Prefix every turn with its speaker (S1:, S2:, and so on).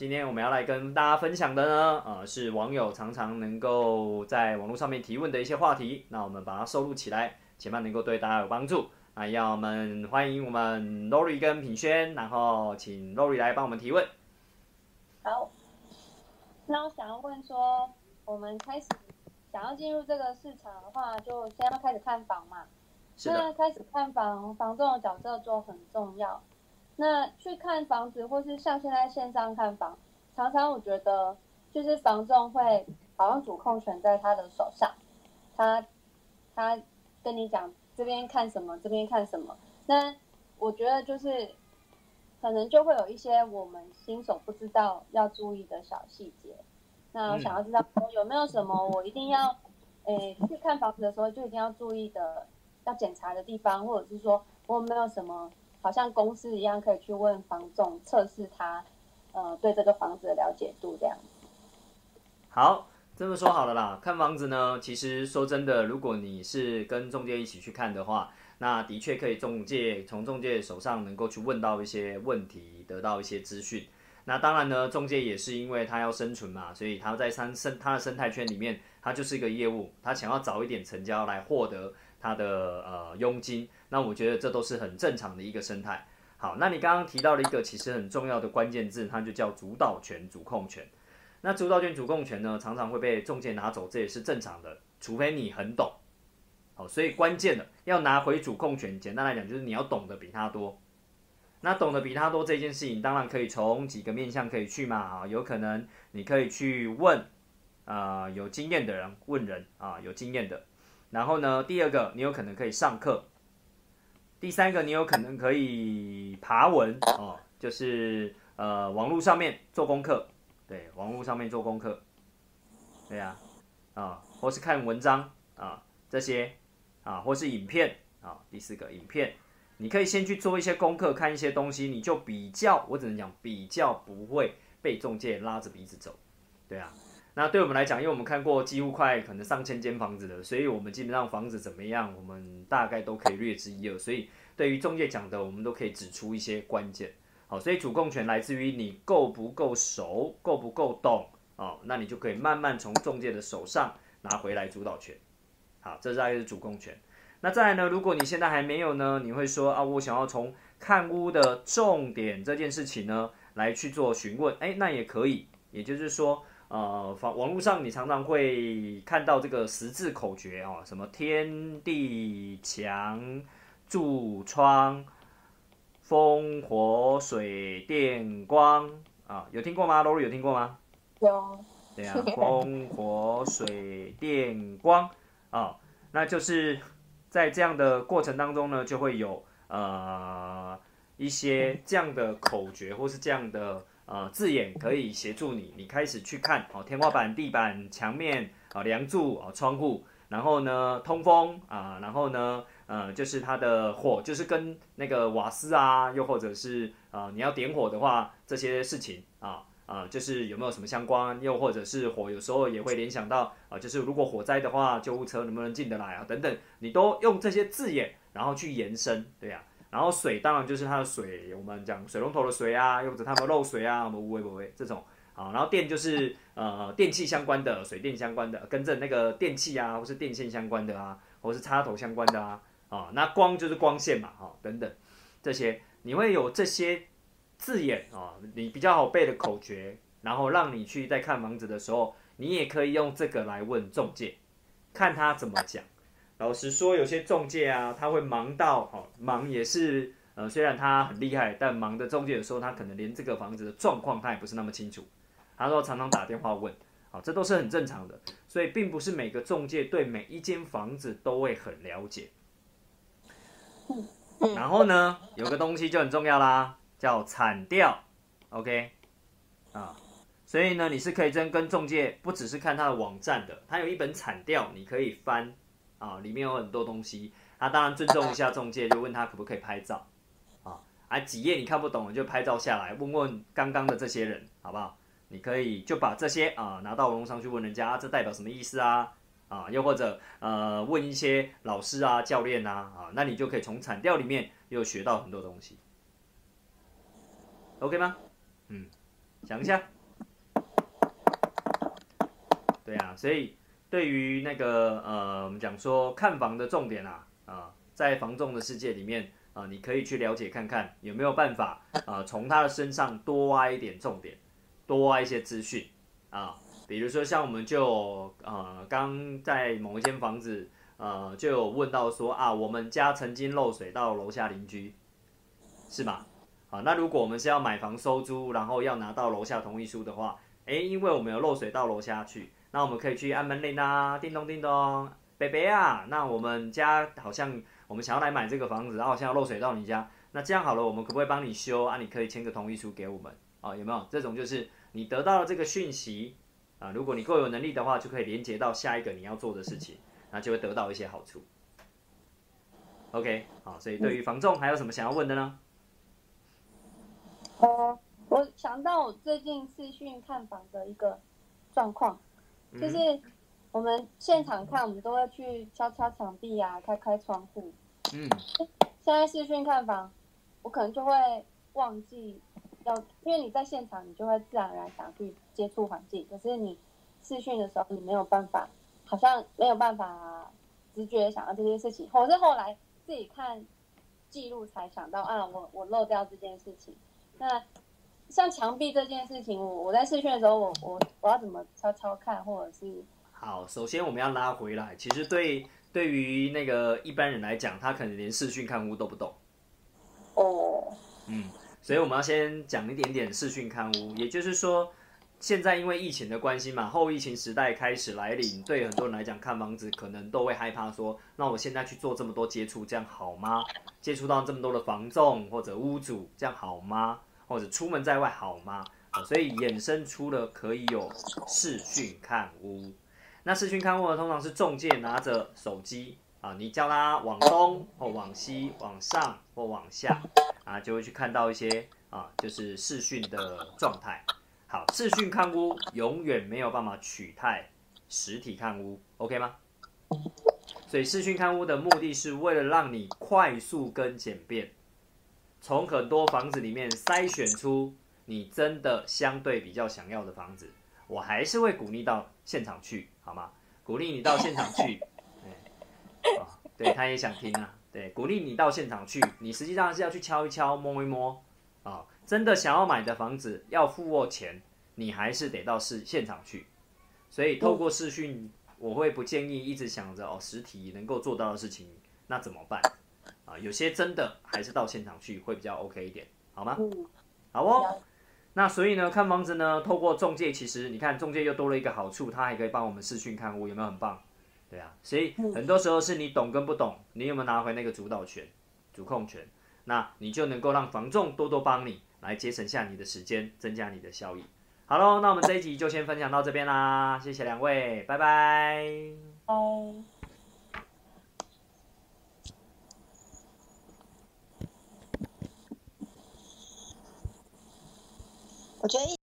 S1: 今天我们要来跟大家分享的呢，呃，是网友常常能够在网络上面提问的一些话题。那我们把它收录起来，希望能够对大家有帮助。那要我们欢迎我们 Lori 跟品轩，然后请 Lori 来帮我们提问。
S2: 好，那我想要问说，我们开始想要进入这个市场的话，就先要开始看房嘛？
S1: 是的，
S2: 那开始看房，房仲的角色就很重要。那去看房子，或是像现在线上看房，常常我觉得就是房仲会好像主控权在他的手上，他他跟你讲这边看什么，这边看什么。那我觉得就是可能就会有一些我们新手不知道要注意的小细节。那我想要知道说有没有什么我一定要诶去看房子的时候就一定要注意的、要检查的地方，或者是说我有没有什么。好像公司一样，可以去问房仲测试他，呃，对这个房子的了解度这样。
S1: 好，这么说好了啦，看房子呢，其实说真的，如果你是跟中介一起去看的话，那的确可以中介从中介手上能够去问到一些问题，得到一些资讯。那当然呢，中介也是因为他要生存嘛，所以他在生生他的生态圈里面，他就是一个业务，他想要早一点成交来获得他的呃佣金。那我觉得这都是很正常的一个生态。好，那你刚刚提到了一个其实很重要的关键字，它就叫主导权、主控权。那主导权、主控权呢，常常会被中介拿走，这也是正常的，除非你很懂。好，所以关键的要拿回主控权，简单来讲就是你要懂得比他多。那懂得比他多这件事情，当然可以从几个面向可以去嘛啊，有可能你可以去问啊有经验的人，问人啊有经验的。然后呢，第二个你有可能可以上课。第三个，你有可能可以爬文哦，就是呃网络上面做功课，对，网络上面做功课，对呀，啊，或是看文章啊这些啊，或是影片啊。第四个，影片，你可以先去做一些功课，看一些东西，你就比较，我只能讲比较不会被中介拉着鼻子走，对啊。那对我们来讲，因为我们看过几乎快可能上千间房子了，所以我们基本上房子怎么样，我们大概都可以略知一二。所以对于中介讲的，我们都可以指出一些关键。好，所以主控权来自于你够不够熟，够不够懂哦，那你就可以慢慢从中介的手上拿回来主导权。好，这大概是主控权。那再来呢，如果你现在还没有呢，你会说啊，我想要从看屋的重点这件事情呢来去做询问，哎，那也可以。也就是说。呃，网网络上你常常会看到这个十字口诀哦，什么天地墙柱窗风火水电光啊，有听过吗？Lori 有听过吗？
S2: 有。
S1: 对啊，风火水电光啊，那就是在这样的过程当中呢，就会有呃一些这样的口诀或是这样的。呃，字眼可以协助你，你开始去看哦，天花板、地板、墙面啊，梁柱啊，窗户，然后呢，通风啊，然后呢，呃，就是它的火，就是跟那个瓦斯啊，又或者是呃，你要点火的话，这些事情啊，啊，就是有没有什么相关，又或者是火，有时候也会联想到啊，就是如果火灾的话，救护车能不能进得来啊，等等，你都用这些字眼，然后去延伸，对呀。然后水当然就是它的水，我们讲水龙头的水啊，又或者它们漏水啊，我们无微不微这种啊。然后电就是呃电器相关的，水电相关的，跟着那个电器啊，或是电线相关的啊，或是插头相关的啊啊。那光就是光线嘛，哈等等这些，你会有这些字眼啊，你比较好背的口诀，然后让你去在看房子的时候，你也可以用这个来问中介，看他怎么讲。老实说，有些中介啊，他会忙到，哦，忙也是，呃，虽然他很厉害，但忙的中介有时候他可能连这个房子的状况他也不是那么清楚，他说常常打电话问，好，这都是很正常的，所以并不是每个中介对每一间房子都会很了解。然后呢，有个东西就很重要啦，叫产调，OK，啊，所以呢，你是可以真跟中介不只是看他的网站的，他有一本产调，你可以翻。啊，里面有很多东西，他当然尊重一下中介，就问他可不可以拍照，啊，啊几页你看不懂你就拍照下来，问问刚刚的这些人，好不好？你可以就把这些啊拿到网络上去问人家，这代表什么意思啊？啊，又或者呃问一些老师啊、教练啊，啊，那你就可以从产调里面又学到很多东西，OK 吗？嗯，想一下。对啊，所以对于那个呃，我们讲说看房的重点啊，啊，在房仲的世界里面啊，你可以去了解看看有没有办法啊，从他的身上多挖一点重点，多挖一些资讯啊，比如说像我们就呃，刚在某一间房子呃，就有问到说啊，我们家曾经漏水到楼下邻居，是吧？啊，那如果我们是要买房收租，然后要拿到楼下同意书的话，诶，因为我们有漏水到楼下去。那我们可以去按门铃啊，叮咚叮咚，北北啊，那我们家好像我们想要来买这个房子，然后好像要漏水到你家，那这样好了，我们可不可以帮你修啊？你可以签个同意书给我们啊？有没有这种就是你得到了这个讯息啊？如果你够有能力的话，就可以连接到下一个你要做的事情，那就会得到一些好处。OK，好，所以对于房仲还有什么想要问的呢？
S2: 哦，我想到我最近视讯看房的一个状况。就是我们现场看，我们都会去敲敲墙壁啊，开开窗户。嗯，现在视讯看房，我可能就会忘记要，因为你在现场，你就会自然而然想去接触环境。可是你视讯的时候，你没有办法，好像没有办法直觉想到这些事情，或是后来自己看记录才想到啊，我我漏掉这件事情。那像墙壁这件事情，我我在试训的时候，我我我要怎么悄悄看，或者是
S1: 好，首先我们要拉回来，其实对对于那个一般人来讲，他可能连视讯看屋都不懂。
S2: 哦，
S1: 嗯，所以我们要先讲一点点视讯看屋，也就是说，现在因为疫情的关系嘛，后疫情时代开始来临，对很多人来讲，看房子可能都会害怕说，那我现在去做这么多接触，这样好吗？接触到这么多的房仲或者屋主，这样好吗？或者出门在外好吗？啊，所以衍生出了可以有视讯看屋。那视讯看屋呢，通常是中介拿着手机啊，你叫他往东或往西、往上或往下啊，就会去看到一些啊，就是视讯的状态。好，视讯看屋永远没有办法取代实体看屋，OK 吗？所以视讯看屋的目的是为了让你快速跟简便。从很多房子里面筛选出你真的相对比较想要的房子，我还是会鼓励到现场去，好吗？鼓励你到现场去，啊，对，他也想听啊，对，鼓励你到现场去，你实际上是要去敲一敲、摸一摸，啊，真的想要买的房子要付过钱，你还是得到市现场去。所以透过视讯，我会不建议一直想着哦，实体能够做到的事情，那怎么办？啊，有些真的还是到现场去会比较 OK 一点，好吗？好哦。那所以呢，看房子呢，透过中介，其实你看中介又多了一个好处，他还可以帮我们视讯看屋，有没有很棒？对啊，所以很多时候是你懂跟不懂，你有没有拿回那个主导权、主控权？那你就能够让房仲多多帮你，来节省下你的时间，增加你的效益。好喽，那我们这一集就先分享到这边啦，谢谢两位，拜拜。
S2: 拜。我觉得。